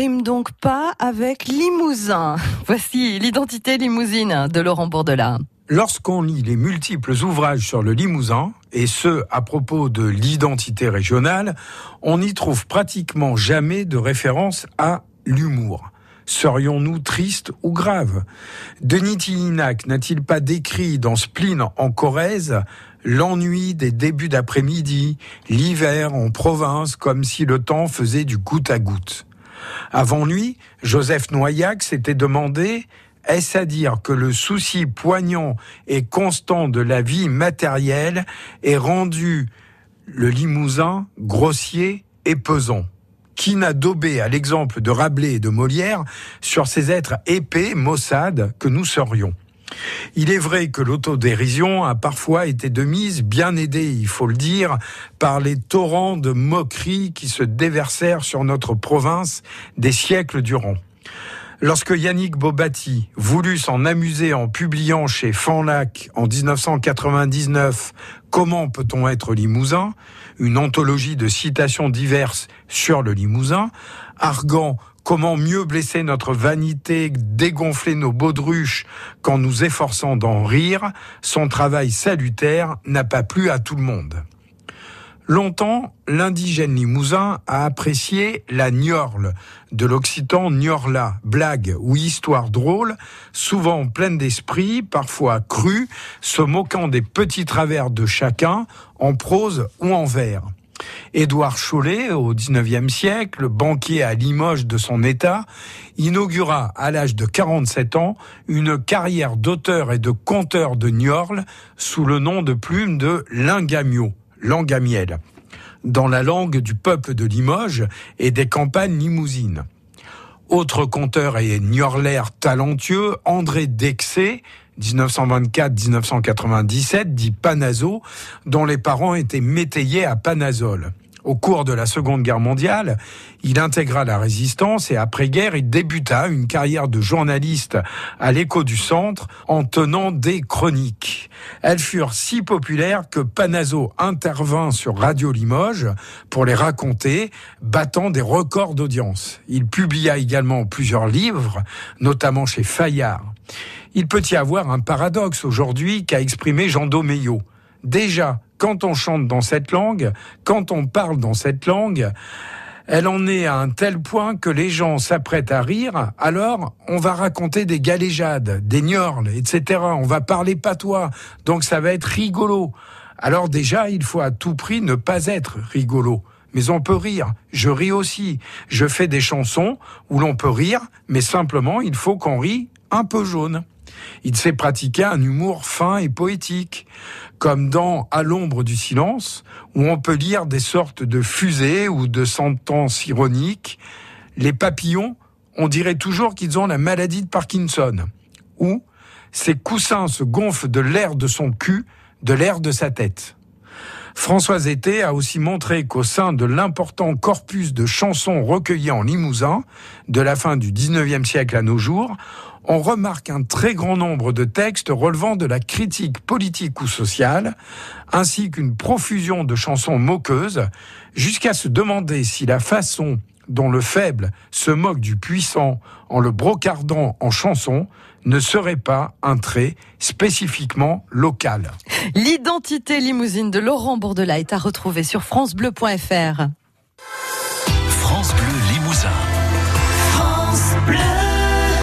rime donc pas avec limousin. Voici l'identité limousine de Laurent Bourdelat. Lorsqu'on lit les multiples ouvrages sur le Limousin, et ce à propos de l'identité régionale, on n'y trouve pratiquement jamais de référence à l'humour. Serions-nous tristes ou graves? Denis Tillinac n'a-t-il pas décrit dans Spleen en Corrèze l'ennui des débuts d'après-midi, l'hiver en province comme si le temps faisait du goutte à goutte? Avant lui, Joseph Noyac s'était demandé est-ce à dire que le souci poignant et constant de la vie matérielle est rendu le Limousin grossier et pesant? Qui n'a daubé à l'exemple de Rabelais et de Molière sur ces êtres épais, maussades que nous serions? Il est vrai que l'autodérision a parfois été de mise, bien aidée, il faut le dire, par les torrents de moqueries qui se déversèrent sur notre province des siècles durant. Lorsque Yannick Bobati voulut s'en amuser en publiant chez Fanlac en 1999 Comment peut-on être limousin une anthologie de citations diverses sur le limousin, arguant comment mieux blesser notre vanité, dégonfler nos baudruches qu'en nous efforçant d'en rire, son travail salutaire n'a pas plu à tout le monde. Longtemps, l'indigène limousin a apprécié la gnorle, de l'occitan gnorla, blague ou histoire drôle, souvent pleine d'esprit, parfois crue, se moquant des petits travers de chacun, en prose ou en vers. Édouard Chollet, au XIXe siècle, banquier à Limoges de son État, inaugura à l'âge de 47 ans une carrière d'auteur et de conteur de Niorle sous le nom de plume de Lingamio langue à miel, dans la langue du peuple de Limoges et des campagnes limousines. Autre conteur et niorlaire talentueux, André Dexé, 1924-1997, dit Panazo, dont les parents étaient métayers à Panazol. Au cours de la Seconde Guerre mondiale, il intégra la résistance et après-guerre, il débuta une carrière de journaliste à l'écho du centre en tenant des chroniques. Elles furent si populaires que Panazo intervint sur Radio Limoges pour les raconter, battant des records d'audience. Il publia également plusieurs livres, notamment chez Fayard. Il peut y avoir un paradoxe aujourd'hui qu'a exprimé Jean Domeillot. Déjà, quand on chante dans cette langue, quand on parle dans cette langue, elle en est à un tel point que les gens s'apprêtent à rire, alors on va raconter des galéjades, des gnorles, etc. On va parler patois, donc ça va être rigolo. Alors déjà, il faut à tout prix ne pas être rigolo. Mais on peut rire. Je ris aussi. Je fais des chansons où l'on peut rire, mais simplement, il faut qu'on rit un peu jaune. Il sait pratiquer un humour fin et poétique, comme dans À l'ombre du silence, où on peut lire des sortes de fusées ou de sentences ironiques. Les papillons, on dirait toujours qu'ils ont la maladie de Parkinson. Ou ces coussins se gonflent de l'air de son cul, de l'air de sa tête. Françoise Été a aussi montré qu'au sein de l'important corpus de chansons recueillies en Limousin, de la fin du 19e siècle à nos jours, on remarque un très grand nombre de textes relevant de la critique politique ou sociale, ainsi qu'une profusion de chansons moqueuses, jusqu'à se demander si la façon dont le faible se moque du puissant en le brocardant en chanson ne serait pas un trait spécifiquement local. L'identité limousine de Laurent Bourdelat est à retrouver sur francebleu.fr.